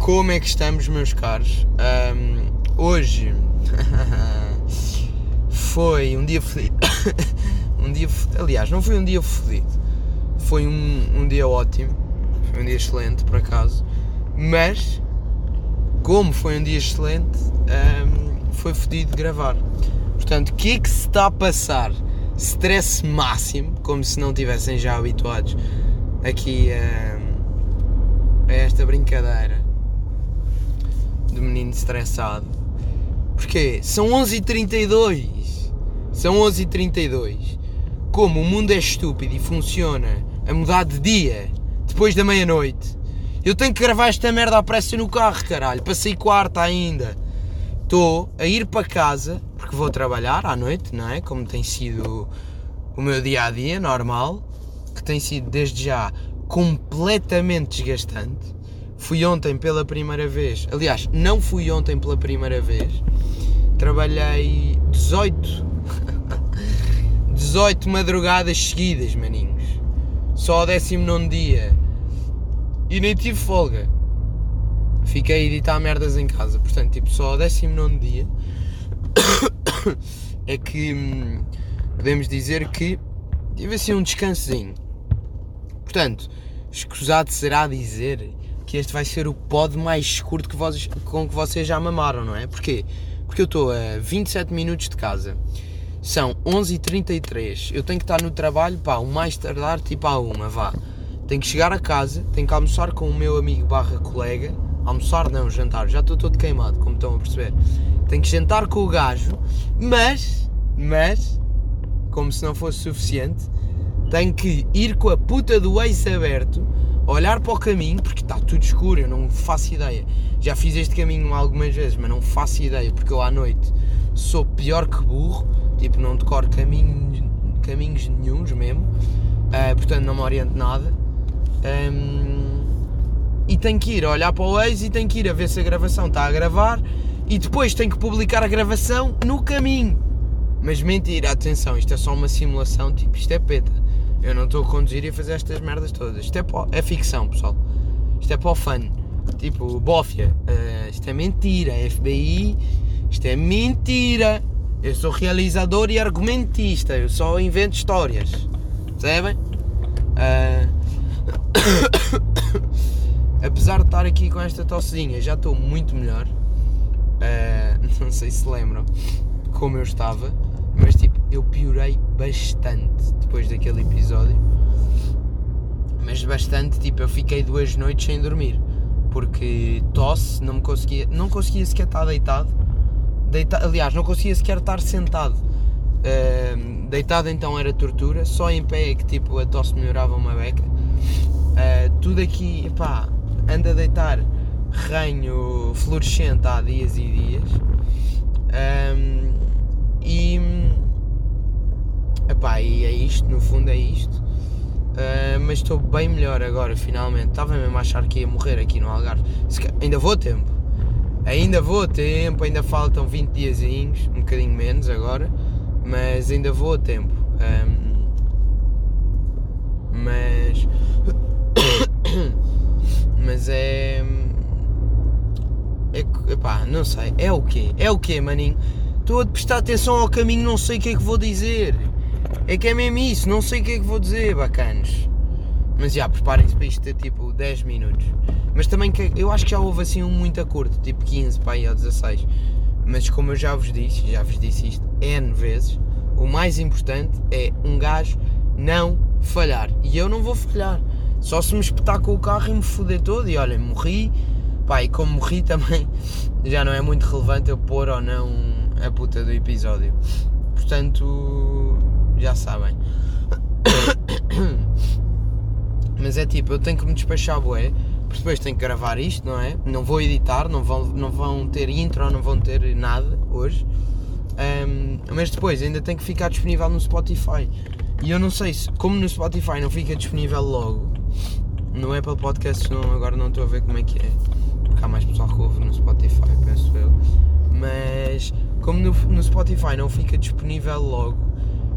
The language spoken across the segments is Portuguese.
Como é que estamos, meus caros? Um, hoje foi um dia fodido. um dia, aliás, não foi um dia fodido. Foi um, um dia ótimo. Foi um dia excelente, por acaso. Mas, como foi um dia excelente, um, foi fodido de gravar. Portanto, o que é que se está a passar? Stress máximo, como se não tivessem já habituados aqui a, a esta brincadeira do menino estressado. Porque são 11h32. São 11h32. Como o mundo é estúpido e funciona a mudar de dia depois da meia-noite. Eu tenho que gravar esta merda à pressa no carro, caralho. Passei quarta ainda. Estou a ir para casa, porque vou trabalhar à noite, não é? Como tem sido o meu dia a dia normal, que tem sido desde já completamente desgastante. Fui ontem pela primeira vez, aliás, não fui ontem pela primeira vez. Trabalhei 18 18 madrugadas seguidas, maninhos. Só ao 19 dia. E nem tive folga. Fiquei a editar merdas em casa. Portanto, tipo, só ao 19 dia é que hum, podemos dizer que tive assim um descansozinho. Portanto, escusado será dizer que este vai ser o pod mais curto que vocês, com que vocês já mamaram, não é? Porquê? Porque eu estou a 27 minutos de casa. São 11h33. Eu tenho que estar no trabalho, pá, o mais tardar, tipo à uma, vá. Tenho que chegar a casa, tenho que almoçar com o meu amigo barra colega. Almoçar não, jantar. Já estou todo queimado, como estão a perceber. Tenho que jantar com o gajo, mas, mas, como se não fosse suficiente, tenho que ir com a puta do ex aberto olhar para o caminho, porque está tudo escuro, eu não faço ideia. Já fiz este caminho algumas vezes, mas não faço ideia, porque eu à noite sou pior que burro, tipo, não decoro caminhos, caminhos nenhums mesmo, uh, portanto não me oriento nada. Um, e tenho que ir olhar para o ex e tenho que ir a ver se a gravação está a gravar e depois tenho que publicar a gravação no caminho. Mas mentira, atenção, isto é só uma simulação, tipo, isto é peta. Eu não estou a conduzir e a fazer estas merdas todas. Isto é, pó, é ficção, pessoal. Isto é para o fã. Tipo, bófia. Uh, isto é mentira. FBI. Isto é mentira. Eu sou realizador e argumentista. Eu só invento histórias. Percebem? Uh... Apesar de estar aqui com esta tossezinha, já estou muito melhor. Uh... Não sei se lembram como eu estava. Eu piorei bastante depois daquele episódio. Mas bastante, tipo, eu fiquei duas noites sem dormir. Porque tosse, não me conseguia, não conseguia sequer estar deitado. Deita, aliás, não conseguia sequer estar sentado. Uh, deitado então era tortura, só em pé é que tipo a tosse melhorava uma beca. Uh, tudo aqui, pá, anda a deitar ranho fluorescente há dias e dias. Um, e Epá, e é isto, no fundo é isto. Uh, mas estou bem melhor agora, finalmente. Estava mesmo a achar que ia morrer aqui no Algarve. Ainda vou a tempo. Ainda vou a tempo, ainda faltam 20 diazinhos, um bocadinho menos agora, mas ainda vou a tempo. Um, mas. mas é. É. Epá, não sei. É o quê? É o quê, maninho? Estou a prestar atenção ao caminho, não sei o que é que vou dizer. É que é mesmo isso, não sei o que é que vou dizer, bacanos. Mas já, preparem-se para isto ter tipo 10 minutos. Mas também que eu acho que já houve assim um muito curto, tipo 15 para aí ou 16. Mas como eu já vos disse, já vos disse isto N vezes, o mais importante é um gajo não falhar. E eu não vou falhar. Só se me espetar com o carro e me foder todo e olhem, morri. Pá, e como morri também já não é muito relevante eu pôr ou não a puta do episódio. Portanto, já sabem. Mas é tipo, eu tenho que me despachar bué, porque depois tenho que gravar isto, não é? Não vou editar, não vão, não vão ter intro, não vão ter nada hoje. Um, mas depois ainda tem que ficar disponível no Spotify. E eu não sei se, como no Spotify não fica disponível logo, no Apple Podcasts não, agora não estou a ver como é que é. Porque há mais pessoal que ouve no Spotify, penso eu. Mas como no, no Spotify não fica disponível logo,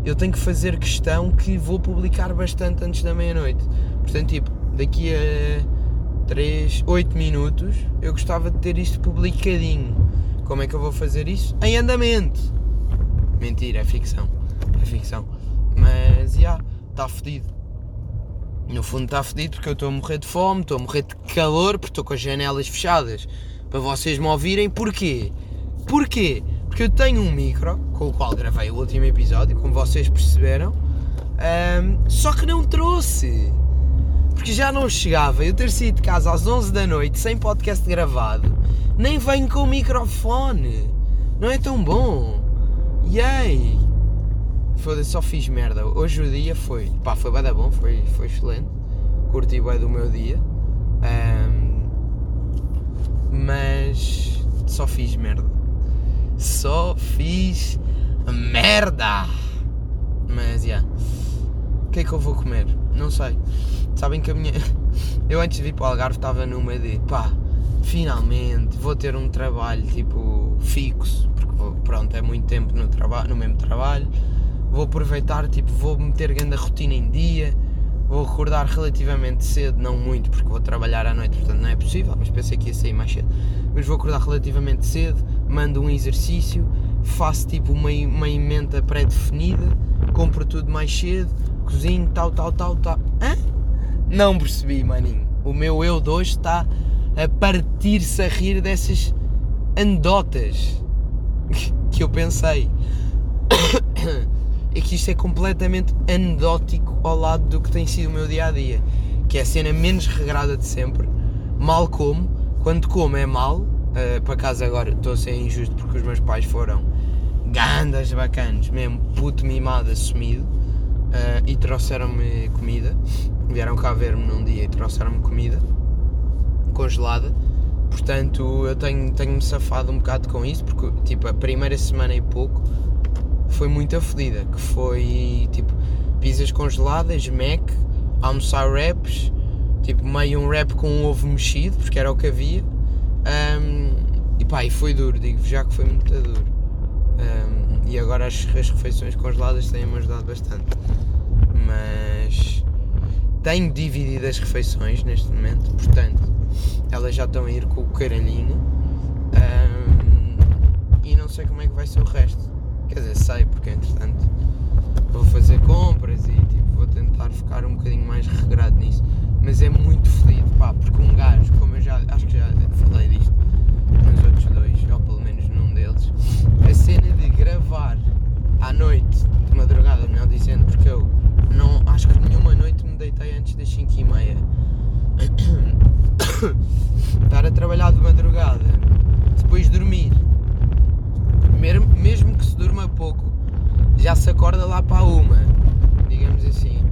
eu tenho que fazer questão que vou publicar bastante antes da meia-noite. Portanto, tipo, daqui a 3, 8 minutos, eu gostava de ter isto publicadinho. Como é que eu vou fazer isso? Em andamento. Mentira, é ficção. É ficção. Mas, já, yeah, está fedido. No fundo está fedido porque eu estou a morrer de fome, estou a morrer de calor, porque estou com as janelas fechadas. Para vocês me ouvirem, porquê? Porquê? Porque eu tenho um micro, com o qual gravei o último episódio, como vocês perceberam, um, só que não trouxe. Porque já não chegava eu ter saído de casa às 11 da noite sem podcast gravado, nem venho com o microfone. Não é tão bom. Yay! Foda-se, só fiz merda. Hoje o dia foi. Pá, foi bem bom, foi, foi excelente. Curti bem do meu dia. Um, mas só fiz merda. Só fiz merda! Mas. Yeah. O que é que eu vou comer? Não sei. Sabem que a minha. Eu antes de vir para o Algarve estava numa de pá, finalmente vou ter um trabalho tipo fixo, porque pronto, é muito tempo no, traba... no mesmo trabalho. Vou aproveitar, tipo, vou meter grande rotina em dia, vou acordar relativamente cedo, não muito, porque vou trabalhar à noite, portanto não é possível, mas pensei que ia sair mais cedo. Mas vou acordar relativamente cedo, mando um exercício, faço tipo uma, uma emenda pré-definida, compro tudo mais cedo, cozinho, tal, tal, tal, tal. Hã? Não percebi, maninho. O meu eu de hoje está a partir-se a rir dessas anedotas que eu pensei. É que isto é completamente anedótico ao lado do que tem sido o meu dia a dia. Que é a cena menos regrada de sempre. Mal como. Quando como é mal. Uh, para casa agora estou a ser injusto porque os meus pais foram gandas bacanas, mesmo puto mimado assumido uh, e trouxeram-me comida. Vieram cá ver-me num dia e trouxeram-me comida congelada. Portanto, eu tenho-me tenho safado um bocado com isso, porque tipo, a primeira semana e pouco foi muito aflida, que foi tipo pizzas congeladas, Mac, almoçar wraps, tipo meio um wrap com um ovo mexido, porque era o que havia. Um, e pá, e foi duro, digo já que foi muito duro. Um, e agora as, as refeições congeladas têm-me ajudado bastante. Mas tenho dividido as refeições neste momento, portanto elas já estão a ir com o caralhinho um, e não sei como é que vai ser o resto. Quer dizer, sei, porque entretanto vou fazer compras e tipo, vou tentar ficar um bocadinho mais regrado nisso. Mas é muito feliz, pá, porque um gajo, como eu já acho que já falei disto nos outros dois, ou pelo menos num deles, cena de gravar à noite, de madrugada, melhor dizendo, porque eu não acho que nenhuma noite me deitei antes das 5 e meia. Estar a trabalhar de madrugada, depois dormir, mesmo que se durma pouco, já se acorda lá para uma, digamos assim.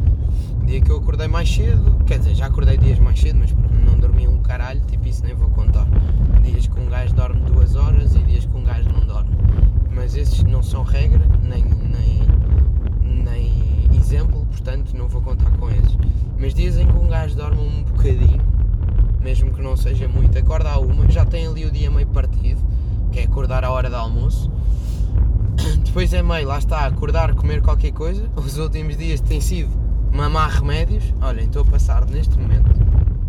Dia que eu acordei mais cedo, quer dizer, já acordei dias mais cedo, mas não dormi um caralho, tipo isso nem vou contar. Dias que um gajo dorme duas horas e dias que um gajo não dorme. Mas esses não são regra, nem, nem, nem exemplo, portanto não vou contar com eles. Mas dias em que um gajo dorme um bocadinho, mesmo que não seja muito, acorda a uma, já tem ali o dia meio partido, que é acordar à hora do almoço. Depois é meio, lá está, acordar, comer qualquer coisa. Os últimos dias têm sido mamar remédios. Olhem, estou a passar neste momento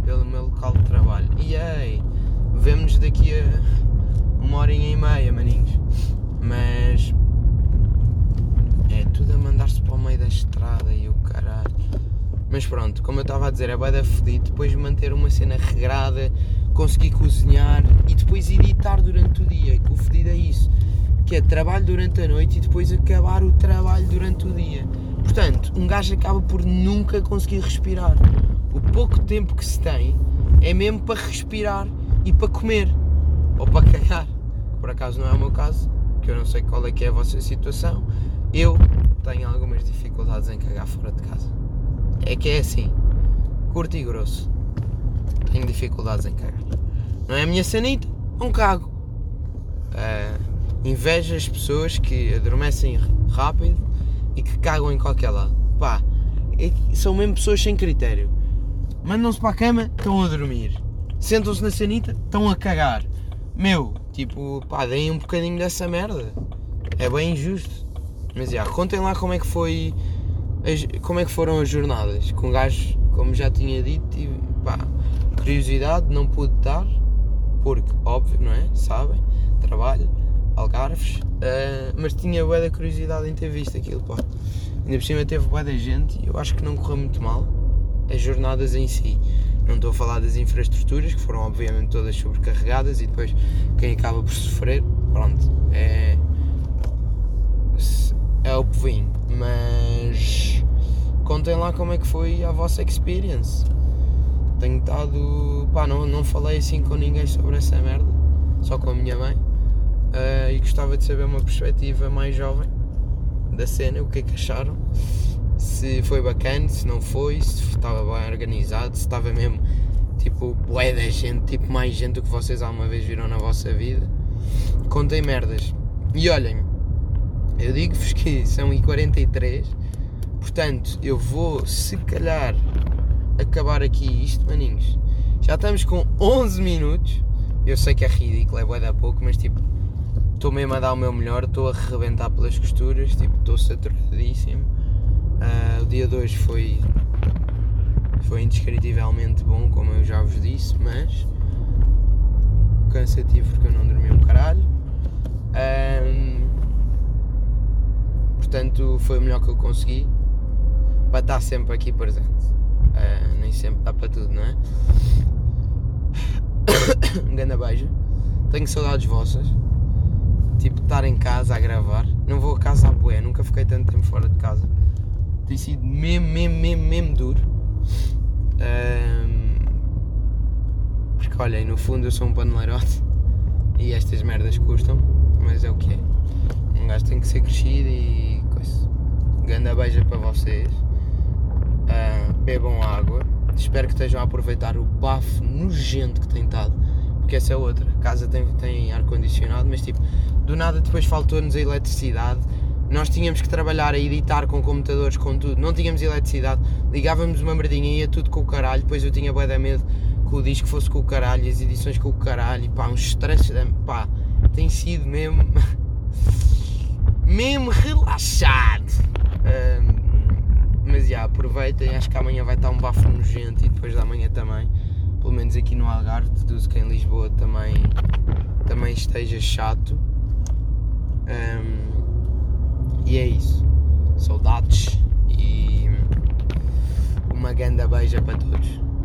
pelo meu local de trabalho. E aí, vemo-nos daqui a uma horinha e meia, maninhos. Mas é tudo a mandar-se para o meio da estrada e o caralho. Mas pronto, como eu estava a dizer, é bem da fedido. Depois de manter uma cena regrada, conseguir cozinhar e depois editar durante o dia. Que o fedido é isso. Que é trabalho durante a noite e depois acabar o trabalho durante o dia. Portanto, um gajo acaba por nunca conseguir respirar. O pouco tempo que se tem é mesmo para respirar e para comer. Ou para cagar. Por acaso não é o meu caso, que eu não sei qual é que é a vossa situação. Eu tenho algumas dificuldades em cagar fora de casa é que é assim, curto e grosso. Tenho dificuldades em cagar. Não é a minha sanita, não cago. Uh, invejo as pessoas que adormecem rápido e que cagam em qualquer lado. Pá, é, são mesmo pessoas sem critério. Mandam-se para a cama, estão a dormir. Sentam-se na sanita, estão a cagar. Meu, tipo, pá, deem um bocadinho dessa merda. É bem injusto. Mas já, contem lá como é que foi como é que foram as jornadas? Com um gajo, como já tinha dito, e, pá, curiosidade não pude dar, porque, óbvio, não é? Sabem, trabalho, algarves, uh, mas tinha bué da curiosidade em ter visto aquilo, pá. Ainda por cima teve bué da gente e eu acho que não correu muito mal as jornadas em si. Não estou a falar das infraestruturas, que foram obviamente todas sobrecarregadas e depois quem acaba por sofrer, pronto, é. é o povinho. Mas contem lá como é que foi a vossa experience. Tenho estado. pá, não, não falei assim com ninguém sobre essa merda, só com a minha mãe. Uh, e gostava de saber uma perspectiva mais jovem da cena, o que é que acharam se foi bacana, se não foi, se estava bem organizado, se estava mesmo tipo bué da gente, tipo mais gente do que vocês alguma vez viram na vossa vida. Contem merdas. E olhem, eu digo-vos que são I43, portanto eu vou se calhar acabar aqui isto, maninhos. Já estamos com 11 minutos. Eu sei que é ridículo, é bué da pouco, mas tipo, estou mesmo a dar o meu melhor, estou a rebentar pelas costuras, tipo, estou saturadíssimo. Uh, o dia 2 foi, foi indescritivelmente bom, como eu já vos disse, mas cansativo porque eu não dormi um caralho. Um, portanto, foi o melhor que eu consegui para estar sempre aqui presente. Uh, nem sempre dá para tudo, não é? um grande beijo. Tenho saudades vossas. Tipo, estar em casa a gravar. Não vou a casa a boé, nunca fiquei tanto tempo fora de casa tem sido mesmo, mesmo, mesmo, mesmo duro. Um, porque olhem, no fundo eu sou um paneleirote e estas merdas custam, mas é o que é. Um gajo tem que ser crescido e coisa. Ganda beija para vocês. Uh, bebam água. Espero que estejam a aproveitar o bafo nojento que tem estado. Porque essa é outra. A casa tem, tem ar-condicionado, mas tipo, do nada depois faltou-nos a eletricidade nós tínhamos que trabalhar a editar com computadores, com tudo, não tínhamos eletricidade, ligávamos uma merdinha e ia tudo com o caralho, depois eu tinha bué da medo que o disco fosse com o caralho, as edições com o caralho, pá, uns stresses, pá, tem sido mesmo, mesmo relaxado. Um, mas já, aproveitem, acho que amanhã vai estar um bafo nojento e depois da manhã também, pelo menos aqui no Algarve, deduzo que em Lisboa também, também esteja chato. Um, e é isso. Saudades e uma grande beija para todos.